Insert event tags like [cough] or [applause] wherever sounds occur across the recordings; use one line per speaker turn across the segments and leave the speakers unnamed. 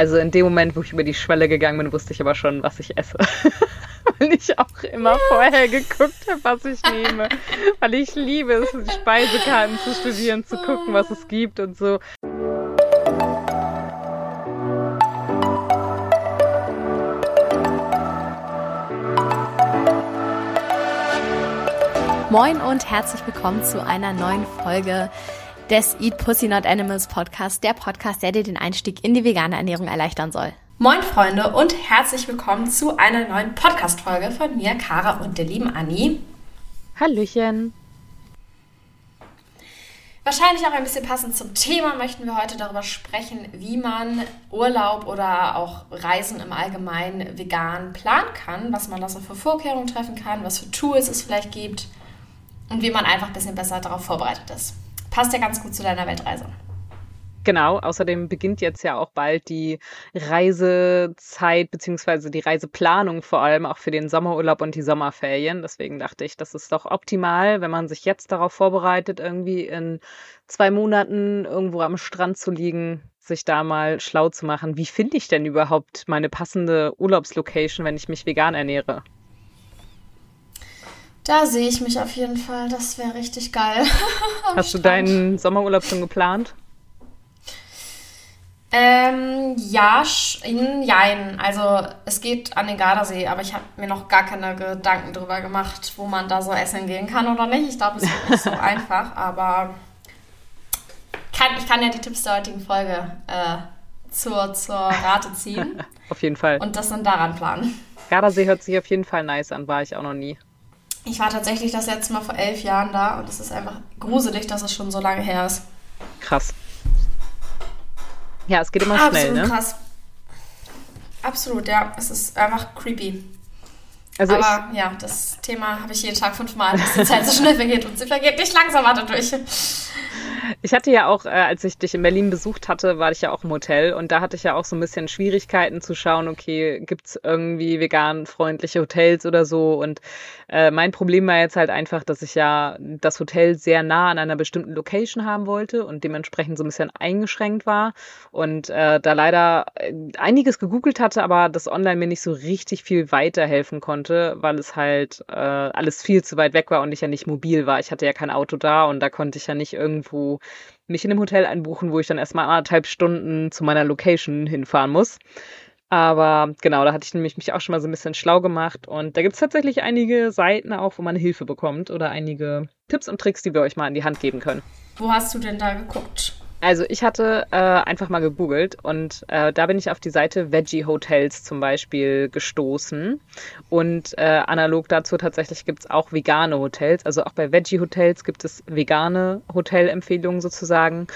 Also in dem Moment, wo ich über die Schwelle gegangen bin, wusste ich aber schon, was ich esse. [laughs] Weil ich auch immer vorher geguckt habe, was ich nehme. Weil ich liebe es, die Speisekarten zu studieren, zu gucken, was es gibt und so.
Moin und herzlich willkommen zu einer neuen Folge des Eat Pussy Not Animals Podcast, der Podcast, der dir den Einstieg in die vegane Ernährung erleichtern soll.
Moin Freunde und herzlich willkommen zu einer neuen Podcast-Folge von mir, Kara und der lieben Anni.
Hallöchen.
Wahrscheinlich auch ein bisschen passend zum Thema möchten wir heute darüber sprechen, wie man Urlaub oder auch Reisen im Allgemeinen vegan planen kann, was man da so für Vorkehrungen treffen kann, was für Tools es vielleicht gibt und wie man einfach ein bisschen besser darauf vorbereitet ist. Passt ja ganz gut zu deiner Weltreise.
Genau, außerdem beginnt jetzt ja auch bald die Reisezeit beziehungsweise die Reiseplanung vor allem auch für den Sommerurlaub und die Sommerferien. Deswegen dachte ich, das ist doch optimal, wenn man sich jetzt darauf vorbereitet, irgendwie in zwei Monaten irgendwo am Strand zu liegen, sich da mal schlau zu machen. Wie finde ich denn überhaupt meine passende Urlaubslocation, wenn ich mich vegan ernähre?
Da sehe ich mich auf jeden Fall. Das wäre richtig geil. [laughs]
Hast du deinen Sommerurlaub schon geplant?
Ähm, ja, in Jein. Also es geht an den Gardasee, aber ich habe mir noch gar keine Gedanken darüber gemacht, wo man da so essen gehen kann oder nicht. Ich glaube, es ist nicht so [laughs] einfach, aber kann, ich kann ja die Tipps der heutigen Folge äh, zur, zur Rate ziehen. [laughs]
auf jeden Fall.
Und das dann daran planen.
Gardasee hört sich auf jeden Fall nice an, war ich auch noch nie.
Ich war tatsächlich das letzte Mal vor elf Jahren da und es ist einfach gruselig, dass es schon so lange her ist.
Krass. Ja, es geht immer
Absolut
schnell, ne?
krass. Absolut, ja. Es ist einfach creepy.
Also
Aber ja, das Thema habe ich jeden Tag fünfmal, dass die Zeit so schnell vergeht und sie vergeht nicht langsam dadurch.
Ich hatte ja auch, äh, als ich dich in Berlin besucht hatte, war ich ja auch im Hotel und da hatte ich ja auch so ein bisschen Schwierigkeiten zu schauen, okay, gibt's irgendwie vegan freundliche Hotels oder so und äh, mein Problem war jetzt halt einfach, dass ich ja das Hotel sehr nah an einer bestimmten Location haben wollte und dementsprechend so ein bisschen eingeschränkt war und äh, da leider äh, einiges gegoogelt hatte, aber das online mir nicht so richtig viel weiterhelfen konnte, weil es halt äh, alles viel zu weit weg war und ich ja nicht mobil war. Ich hatte ja kein Auto da und da konnte ich ja nicht irgendwo mich in einem Hotel einbuchen, wo ich dann erstmal anderthalb Stunden zu meiner Location hinfahren muss. Aber genau, da hatte ich nämlich mich auch schon mal so ein bisschen schlau gemacht. Und da gibt es tatsächlich einige Seiten auch, wo man Hilfe bekommt oder einige Tipps und Tricks, die wir euch mal in die Hand geben können.
Wo hast du denn da geguckt?
Also ich hatte äh, einfach mal gegoogelt und äh, da bin ich auf die Seite Veggie Hotels zum Beispiel gestoßen. Und äh, analog dazu tatsächlich gibt es auch vegane Hotels. Also auch bei Veggie Hotels gibt es vegane Hotelempfehlungen sozusagen.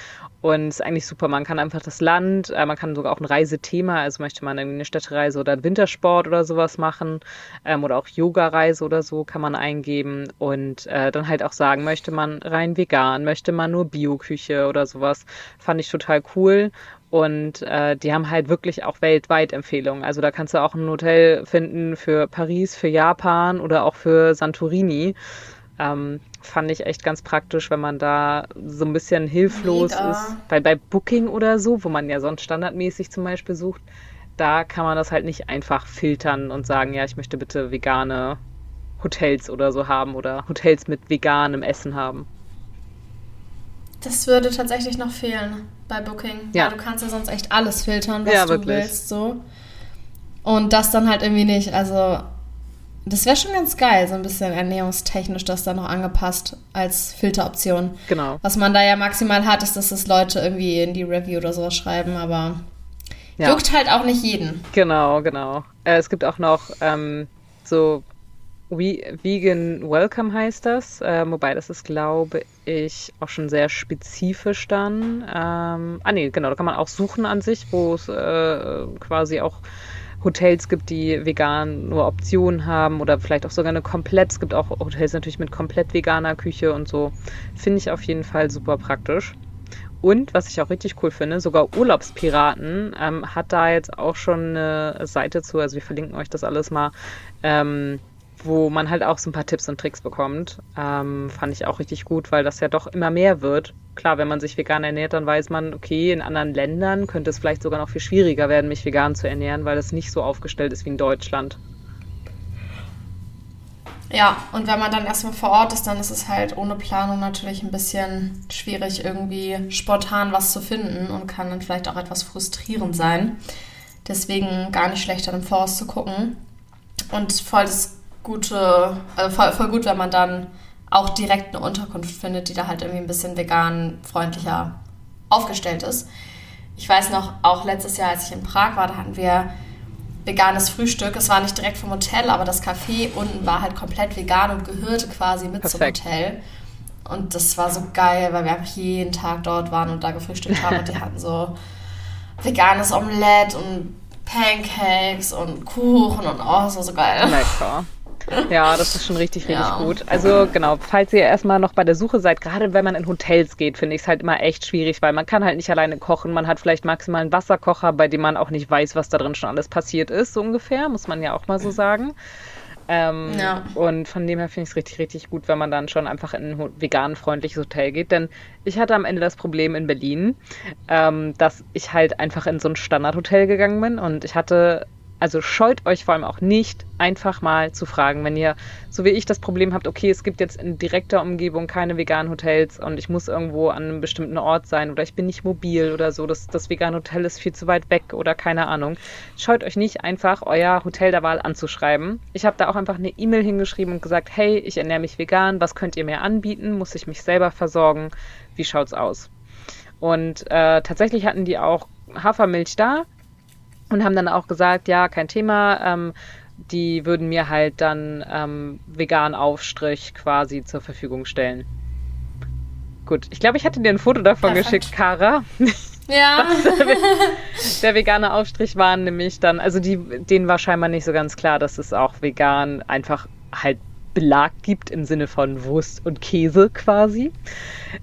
Und es ist eigentlich super. Man kann einfach das Land, äh, man kann sogar auch ein Reisethema, also möchte man irgendwie eine Städtereise oder einen Wintersport oder sowas machen ähm, oder auch Yoga-Reise oder so kann man eingeben und äh, dann halt auch sagen, möchte man rein vegan, möchte man nur Bioküche oder sowas. Fand ich total cool. Und äh, die haben halt wirklich auch weltweit Empfehlungen. Also da kannst du auch ein Hotel finden für Paris, für Japan oder auch für Santorini. Ähm, fand ich echt ganz praktisch, wenn man da so ein bisschen hilflos
Mega.
ist. Weil bei Booking oder so, wo man ja sonst standardmäßig zum Beispiel sucht, da kann man das halt nicht einfach filtern und sagen, ja, ich möchte bitte vegane Hotels oder so haben oder Hotels mit veganem Essen haben.
Das würde tatsächlich noch fehlen bei Booking.
Ja.
Du kannst ja sonst echt alles filtern, was
Ja,
du
wirklich.
willst. So. Und das dann halt irgendwie nicht. Also, das wäre schon ganz geil, so ein bisschen ernährungstechnisch das dann noch angepasst als Filteroption.
Genau.
Was man da ja maximal hat, ist, dass das Leute irgendwie in die Review oder sowas schreiben, aber
Ja.
juckt halt auch nicht jeden.
Genau, genau. Äh, es gibt auch noch ähm, so We Vegan Welcome heißt das, äh, wobei das ist, glaube ich, auch schon sehr spezifisch dann. Ähm, ah nee, genau, da kann man auch suchen an sich, wo es äh, quasi auch Hotels gibt, die vegan nur Optionen haben oder vielleicht auch sogar eine komplett. Es gibt auch Hotels natürlich mit komplett veganer Küche und so. Finde ich auf jeden Fall super praktisch. Und was ich auch richtig cool finde, sogar Urlaubspiraten ähm, hat da jetzt auch schon eine Seite zu, also wir verlinken euch das alles mal, ähm, wo man halt auch so ein paar Tipps und Tricks bekommt. Ähm, fand ich auch richtig gut, weil das ja doch immer mehr wird. Klar, wenn man sich vegan ernährt, dann weiß man, okay, in anderen Ländern könnte es vielleicht sogar noch viel schwieriger werden, mich vegan zu ernähren, weil es nicht so aufgestellt ist wie in Deutschland.
Ja, und wenn man dann erstmal vor Ort ist, dann ist es halt ohne Planung natürlich ein bisschen schwierig, irgendwie spontan was zu finden und kann dann vielleicht auch etwas frustrierend sein. Deswegen gar nicht schlecht, dann im Voraus zu gucken. Und voll das gute, also voll, voll gut, wenn man dann auch direkt eine Unterkunft findet, die da halt irgendwie ein bisschen vegan freundlicher aufgestellt ist. Ich weiß noch, auch letztes Jahr, als ich in Prag war, da hatten wir veganes Frühstück. Es war nicht direkt vom Hotel, aber das Café unten war halt komplett vegan und gehörte quasi mit Perfekt. zum Hotel. Und das war so geil, weil wir einfach jeden Tag dort waren und da gefrühstückt haben. und die [laughs] hatten so veganes Omelette und Pancakes und Kuchen und oh, das war so geil.
Lecker. Ja, das ist schon richtig, richtig ja. gut. Also genau, falls ihr erstmal noch bei der Suche seid, gerade wenn man in Hotels geht, finde ich es halt immer echt schwierig, weil man kann halt nicht alleine kochen. Man hat vielleicht maximal einen Wasserkocher, bei dem man auch nicht weiß, was da drin schon alles passiert ist, so ungefähr, muss man ja auch mal so sagen. Ähm, ja. Und von dem her finde ich es richtig, richtig gut, wenn man dann schon einfach in ein vegan freundliches Hotel geht. Denn ich hatte am Ende das Problem in Berlin, ähm, dass ich halt einfach in so ein Standardhotel gegangen bin und ich hatte also scheut euch vor allem auch nicht, einfach mal zu fragen, wenn ihr, so wie ich, das Problem habt, okay, es gibt jetzt in direkter Umgebung keine veganen Hotels und ich muss irgendwo an einem bestimmten Ort sein oder ich bin nicht mobil oder so, das, das vegane Hotel ist viel zu weit weg oder keine Ahnung. Scheut euch nicht einfach, euer Hotel der Wahl anzuschreiben. Ich habe da auch einfach eine E-Mail hingeschrieben und gesagt, hey, ich ernähre mich vegan, was könnt ihr mir anbieten? Muss ich mich selber versorgen? Wie schaut's aus? Und äh, tatsächlich hatten die auch Hafermilch da, und haben dann auch gesagt, ja, kein Thema, ähm, die würden mir halt dann ähm, veganen Aufstrich quasi zur Verfügung stellen. Gut, ich glaube, ich hatte dir ein Foto davon Perfekt. geschickt, Kara.
Ja. [laughs]
der vegane Aufstrich war nämlich dann, also die, denen war scheinbar nicht so ganz klar, dass es auch vegan einfach halt Belag gibt im Sinne von Wurst und Käse quasi.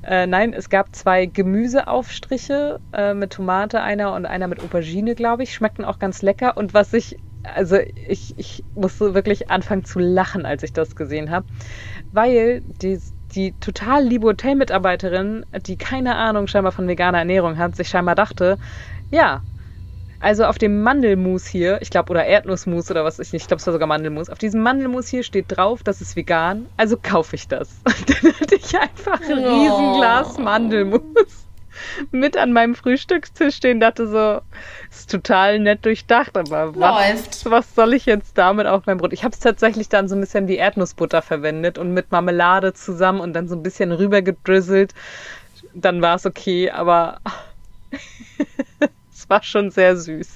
Äh, nein, es gab zwei Gemüseaufstriche äh, mit Tomate, einer und einer mit Aubergine, glaube ich. Schmeckten auch ganz lecker. Und was ich, also ich, ich musste wirklich anfangen zu lachen, als ich das gesehen habe, weil die, die total liebe Hotelmitarbeiterin, die keine Ahnung scheinbar von veganer Ernährung hat, sich scheinbar dachte, ja, also auf dem Mandelmus hier, ich glaube, oder Erdnussmus oder was ich nicht, ich glaube, es war sogar Mandelmus. Auf diesem Mandelmus hier steht drauf, das ist vegan, also kaufe ich das. [laughs] Und dann hatte ich einfach ein oh. Riesenglas Mandelmus mit an meinem Frühstückstisch stehen, dachte so, ist total nett durchdacht, aber was, was soll ich jetzt damit auf mein Brot? Ich habe es tatsächlich dann so ein bisschen wie Erdnussbutter verwendet und mit Marmelade zusammen und dann so ein bisschen rüber gedrizzelt. Dann war es okay, aber war schon sehr süß.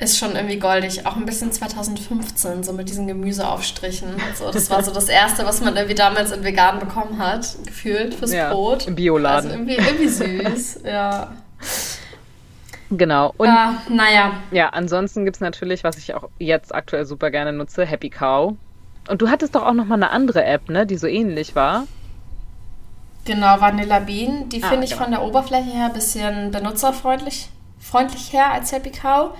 Ist schon irgendwie goldig. Auch ein bisschen 2015, so mit diesen Gemüseaufstrichen. So, das war so das Erste, was man irgendwie damals in vegan bekommen hat, gefühlt fürs ja, Brot.
Im Bioladen.
Also irgendwie, irgendwie süß, [laughs] ja.
Genau.
Und uh, naja.
Ja, ansonsten gibt es natürlich, was ich auch jetzt aktuell super gerne nutze, Happy Cow. Und du hattest doch auch noch mal eine andere App, ne, die so ähnlich war.
Genau, Vanilla Bean. Die ah, finde ich genau. von der Oberfläche her ein bisschen benutzerfreundlich freundlich her als Happy Cow.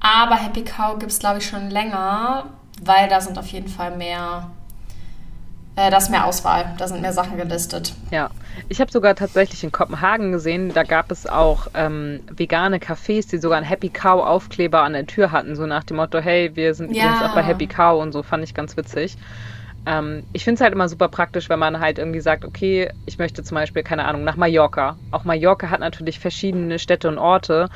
Aber Happy Cow gibt es, glaube ich, schon länger, weil da sind auf jeden Fall mehr, äh, da ist mehr Auswahl, da sind mehr Sachen gelistet.
Ja, ich habe sogar tatsächlich in Kopenhagen gesehen, da gab es auch ähm, vegane Cafés, die sogar einen Happy Cow Aufkleber an der Tür hatten, so nach dem Motto, hey, wir sind ja. übrigens auch bei Happy Cow und so, fand ich ganz witzig. Ähm, ich finde es halt immer super praktisch, wenn man halt irgendwie sagt, okay, ich möchte zum Beispiel, keine Ahnung, nach Mallorca. Auch Mallorca hat natürlich verschiedene Städte und Orte.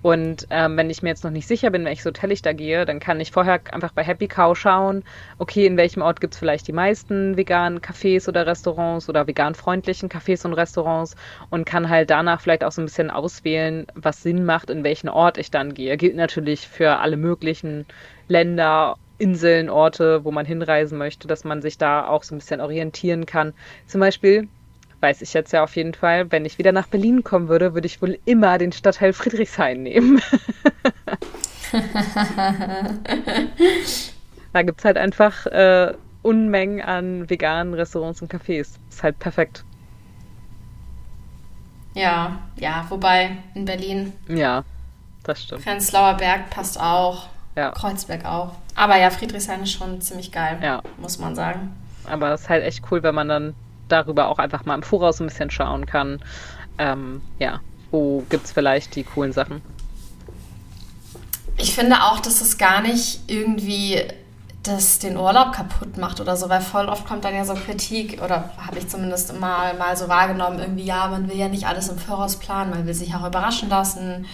Und ähm, wenn ich mir jetzt noch nicht sicher bin, welches Hotel ich da gehe, dann kann ich vorher einfach bei Happy Cow schauen, okay, in welchem Ort gibt es vielleicht die meisten veganen Cafés oder Restaurants oder vegan freundlichen Cafés und Restaurants und kann halt danach vielleicht auch so ein bisschen auswählen, was Sinn macht, in welchen Ort ich dann gehe. Gilt natürlich für alle möglichen Länder Inseln, Orte, wo man hinreisen möchte, dass man sich da auch so ein bisschen orientieren kann. Zum Beispiel weiß ich jetzt ja auf jeden Fall, wenn ich wieder nach Berlin kommen würde, würde ich wohl immer den Stadtteil Friedrichshain nehmen. [laughs] da gibt es halt einfach äh, Unmengen an veganen Restaurants und Cafés. Ist halt perfekt.
Ja, ja, wobei in Berlin.
Ja, das stimmt.
Prenzlauer Berg passt auch. Ja. Kreuzberg auch. Aber ja, Friedrichshain ist schon ziemlich geil,
ja.
muss man sagen.
Aber es ist halt echt cool, wenn man dann darüber auch einfach mal im Voraus ein bisschen schauen kann. Ähm, ja, wo gibt es vielleicht die coolen Sachen?
Ich finde auch, dass es gar nicht irgendwie das den Urlaub kaputt macht oder so, weil voll oft kommt dann ja so Kritik oder habe ich zumindest mal, mal so wahrgenommen, irgendwie, ja, man will ja nicht alles im Voraus planen, man will sich auch überraschen lassen,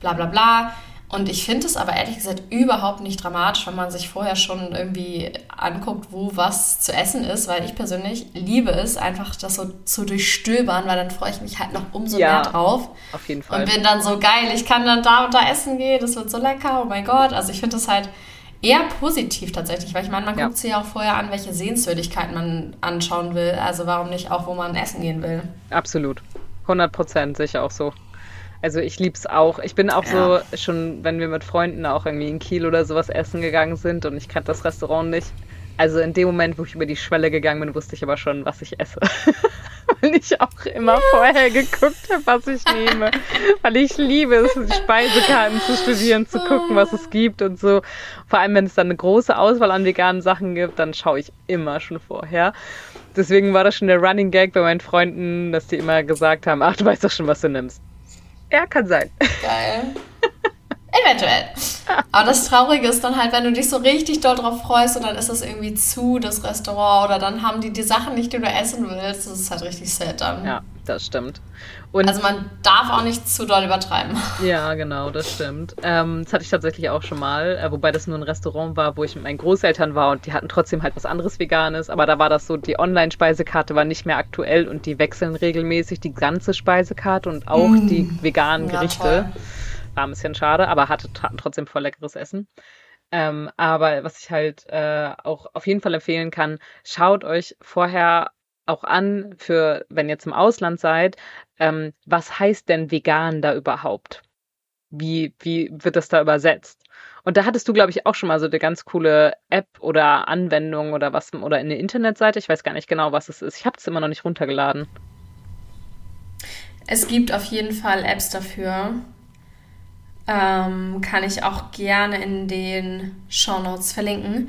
bla bla bla. Und ich finde es aber ehrlich gesagt überhaupt nicht dramatisch, wenn man sich vorher schon irgendwie anguckt, wo was zu essen ist, weil ich persönlich liebe es, einfach das so zu durchstöbern, weil dann freue ich mich halt noch umso ja, mehr drauf.
Auf jeden Fall.
Und bin dann so geil, ich kann dann da und da essen gehen, das wird so lecker, oh mein Gott. Also ich finde das halt eher positiv tatsächlich, weil ich meine, man ja. guckt sich ja auch vorher an, welche Sehenswürdigkeiten man anschauen will. Also warum nicht auch, wo man essen gehen will.
Absolut. 100 Prozent sicher auch so. Also ich lieb's auch. Ich bin auch ja. so schon, wenn wir mit Freunden auch irgendwie in Kiel oder sowas essen gegangen sind und ich kannte das Restaurant nicht. Also in dem Moment, wo ich über die Schwelle gegangen bin, wusste ich aber schon, was ich esse. [laughs] Weil ich auch immer vorher geguckt habe, was ich nehme. Weil ich liebe es, die Speisekarten zu studieren, zu gucken, was es gibt und so. Vor allem, wenn es dann eine große Auswahl an veganen Sachen gibt, dann schaue ich immer schon vorher. Deswegen war das schon der Running Gag bei meinen Freunden, dass die immer gesagt haben, ach, du weißt doch schon, was du nimmst. Ja, kann sein.
Geil. Eventuell. Aber das Traurige ist dann halt, wenn du dich so richtig doll drauf freust und dann ist es irgendwie zu, das Restaurant, oder dann haben die die Sachen nicht, die du essen willst. Das ist halt richtig sad dann.
Ja, das stimmt.
Und also man darf auch nicht zu doll übertreiben. [laughs]
Ja, genau, das stimmt. Ähm, das hatte ich tatsächlich auch schon mal, äh, wobei das nur ein Restaurant war, wo ich mit meinen Großeltern war und die hatten trotzdem halt was anderes Veganes, aber da war das so, die Online-Speisekarte war nicht mehr aktuell und die wechseln regelmäßig die ganze Speisekarte und auch mm. die veganen Gerichte. Ja, war ein bisschen schade, aber hatte trotzdem voll leckeres Essen. Ähm, aber was ich halt äh, auch auf jeden Fall empfehlen kann, schaut euch vorher auch an, für wenn ihr zum Ausland seid, ähm, was heißt denn vegan da überhaupt? Wie, wie wird das da übersetzt? Und da hattest du, glaube ich, auch schon mal so eine ganz coole App oder Anwendung oder was oder eine Internetseite. Ich weiß gar nicht genau, was es ist. Ich habe es immer noch nicht runtergeladen.
Es gibt auf jeden Fall Apps dafür. Ähm, kann ich auch gerne in den Show Notes verlinken.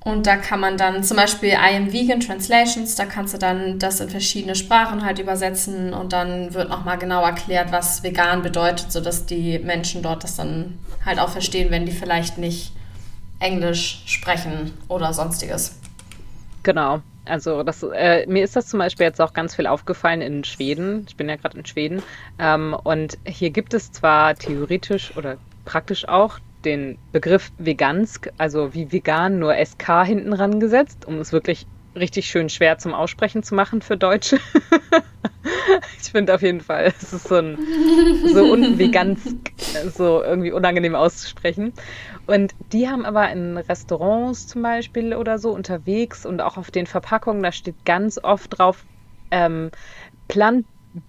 Und da kann man dann zum Beispiel I am Vegan Translations, da kannst du dann das in verschiedene Sprachen halt übersetzen und dann wird nochmal genau erklärt, was vegan bedeutet, sodass die Menschen dort das dann halt auch verstehen, wenn die vielleicht nicht Englisch sprechen oder sonstiges.
Genau. Also das, äh, mir ist das zum Beispiel jetzt auch ganz viel aufgefallen in Schweden. Ich bin ja gerade in Schweden. Ähm, und hier gibt es zwar theoretisch oder praktisch auch den Begriff Vegansk, also wie vegan, nur SK hinten ran gesetzt, um es wirklich richtig schön schwer zum Aussprechen zu machen für Deutsche. [laughs] ich finde auf jeden Fall, es ist so ein so unvegansk, so irgendwie unangenehm auszusprechen. Und die haben aber in Restaurants zum Beispiel oder so unterwegs und auch auf den Verpackungen, da steht ganz oft drauf ähm, Plant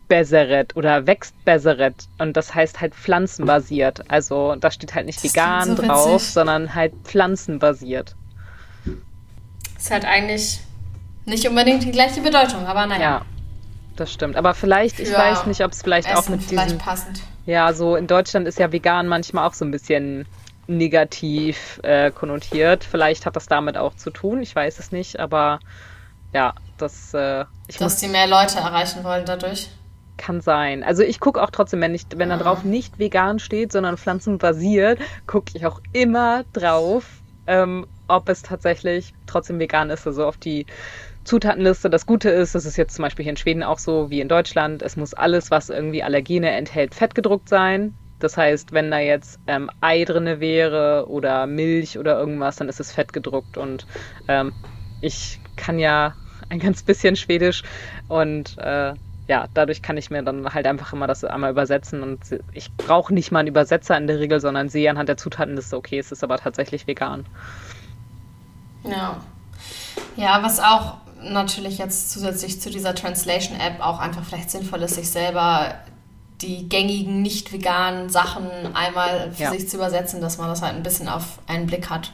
Besseret oder wächst Besseret und das heißt halt pflanzenbasiert. Also da steht halt nicht das vegan so drauf, sondern halt pflanzenbasiert.
Ist halt eigentlich nicht unbedingt die gleiche Bedeutung, aber naja. Ja,
das stimmt. Aber vielleicht, ich weiß nicht, ob es vielleicht Essen auch mit
vielleicht diesen... passend.
Ja, so in Deutschland ist ja vegan manchmal auch so ein bisschen negativ äh, konnotiert. Vielleicht hat das damit auch zu tun, ich weiß es nicht, aber ja, das. Äh,
ich Dass muss, die mehr Leute erreichen wollen dadurch.
Kann sein. Also ich gucke auch trotzdem, wenn, ich, wenn da ah. drauf nicht vegan steht, sondern pflanzenbasiert, gucke ich auch immer drauf, ähm, ob es tatsächlich trotzdem vegan ist. Also auf die Zutatenliste. Das Gute ist, das ist jetzt zum Beispiel hier in Schweden auch so wie in Deutschland, es muss alles, was irgendwie Allergene enthält, fettgedruckt sein. Das heißt, wenn da jetzt ähm, Ei drinne wäre oder Milch oder irgendwas, dann ist es fettgedruckt und ähm, ich kann ja ein ganz bisschen Schwedisch und äh, ja, dadurch kann ich mir dann halt einfach immer das einmal übersetzen und ich brauche nicht mal einen Übersetzer in der Regel, sondern sehe anhand der Zutatenliste, okay, es ist aber tatsächlich vegan.
Ja. Ja, was auch natürlich jetzt zusätzlich zu dieser Translation-App auch einfach vielleicht sinnvoll ist, sich selber die gängigen, nicht veganen Sachen einmal für ja. sich zu übersetzen, dass man das halt ein bisschen auf einen Blick hat,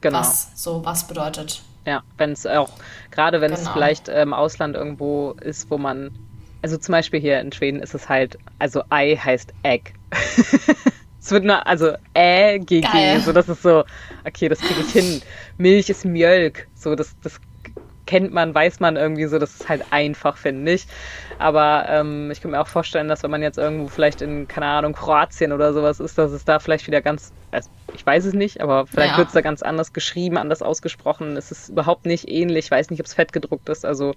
genau. was so was bedeutet.
Ja, wenn es auch, gerade wenn genau. es vielleicht im Ausland irgendwo ist, wo man, also zum Beispiel hier in Schweden ist es halt, also Ei heißt Egg. [laughs] Es wird nur, also Ä, G, G. So, das ist so, okay, das kriege ich hin. Milch ist Mjölk. So, das, das kennt man, weiß man irgendwie so, das ist halt einfach, finde ich. Aber ähm, ich kann mir auch vorstellen, dass wenn man jetzt irgendwo vielleicht in, keine Ahnung, Kroatien oder sowas ist, dass es da vielleicht wieder ganz, also ich weiß es nicht, aber vielleicht ja. wird es da ganz anders geschrieben, anders ausgesprochen. Es ist überhaupt nicht ähnlich, ich weiß nicht, ob es fett gedruckt ist. Also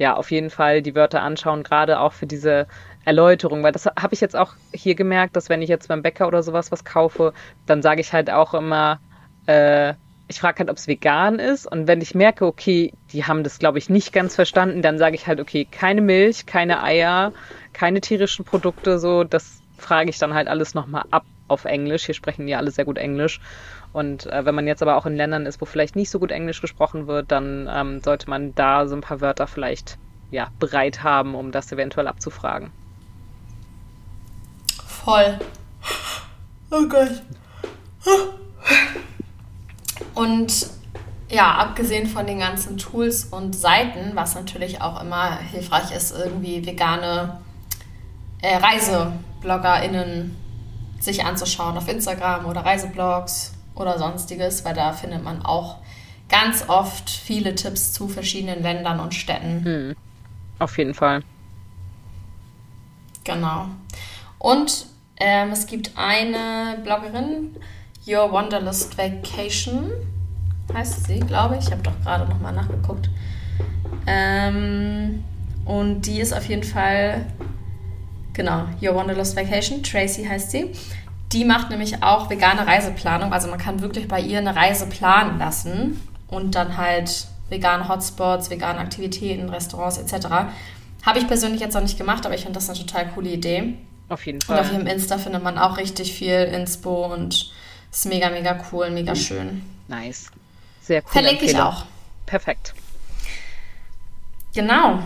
ja, auf jeden Fall die Wörter anschauen, gerade auch für diese Erläuterung, weil das habe ich jetzt auch hier gemerkt, dass wenn ich jetzt beim Bäcker oder sowas was kaufe, dann sage ich halt auch immer, äh, ich frage halt, ob es vegan ist. Und wenn ich merke, okay, die haben das, glaube ich, nicht ganz verstanden, dann sage ich halt, okay, keine Milch, keine Eier, keine tierischen Produkte, so, das frage ich dann halt alles nochmal ab auf Englisch. Hier sprechen die alle sehr gut Englisch. Und äh, wenn man jetzt aber auch in Ländern ist, wo vielleicht nicht so gut Englisch gesprochen wird, dann ähm, sollte man da so ein paar Wörter vielleicht ja, bereit haben, um das eventuell abzufragen.
Voll. Oh Gott. Und ja, abgesehen von den ganzen Tools und Seiten, was natürlich auch immer hilfreich ist, irgendwie vegane äh, ReisebloggerInnen sich anzuschauen auf Instagram oder Reiseblogs oder sonstiges, weil da findet man auch ganz oft viele Tipps zu verschiedenen Ländern und Städten. Hm.
Auf jeden Fall.
Genau. Und ähm, es gibt eine Bloggerin, Your Wanderlust Vacation heißt sie, glaube ich. Ich habe doch gerade nochmal nachgeguckt. Ähm, und die ist auf jeden Fall, genau, Your Wanderlust Vacation, Tracy heißt sie. Die macht nämlich auch vegane Reiseplanung. Also man kann wirklich bei ihr eine Reise planen lassen und dann halt vegane Hotspots, vegane Aktivitäten, Restaurants etc. Habe ich persönlich jetzt noch nicht gemacht, aber ich finde das eine total coole Idee.
Auf jeden Fall.
Und auf ihrem Insta findet man auch richtig viel Inspo und ist mega, mega cool, mega schön.
Nice. Sehr cool.
Verlinke ich auch.
Perfekt.
Genau.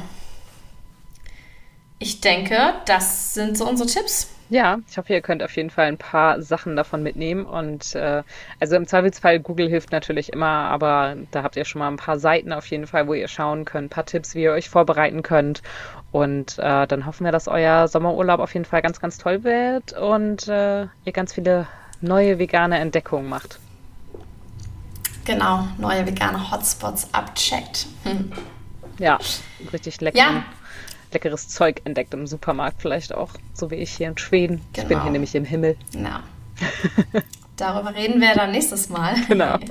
Ich denke, das sind so unsere Tipps.
Ja, ich hoffe, ihr könnt auf jeden Fall ein paar Sachen davon mitnehmen. Und äh, also im Zweifelsfall, Google hilft natürlich immer, aber da habt ihr schon mal ein paar Seiten auf jeden Fall, wo ihr schauen könnt, ein paar Tipps, wie ihr euch vorbereiten könnt. Und äh, dann hoffen wir, dass euer Sommerurlaub auf jeden Fall ganz, ganz toll wird und äh, ihr ganz viele neue vegane Entdeckungen macht.
Genau, neue vegane Hotspots abcheckt. Hm.
Ja, richtig lecker. Ja. Leckeres Zeug entdeckt im Supermarkt vielleicht auch, so wie ich hier in Schweden. Genau. Ich bin hier genau. nämlich im Himmel.
Ja. [laughs] Darüber reden wir dann nächstes Mal.
Genau. [laughs]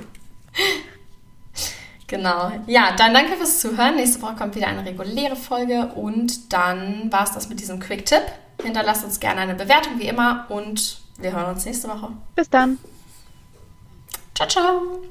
Genau. Ja, dann danke fürs Zuhören. Nächste Woche kommt wieder eine reguläre Folge und dann war es das mit diesem Quick-Tipp. Hinterlasst uns gerne eine Bewertung wie immer und wir hören uns nächste Woche.
Bis dann.
Ciao, ciao.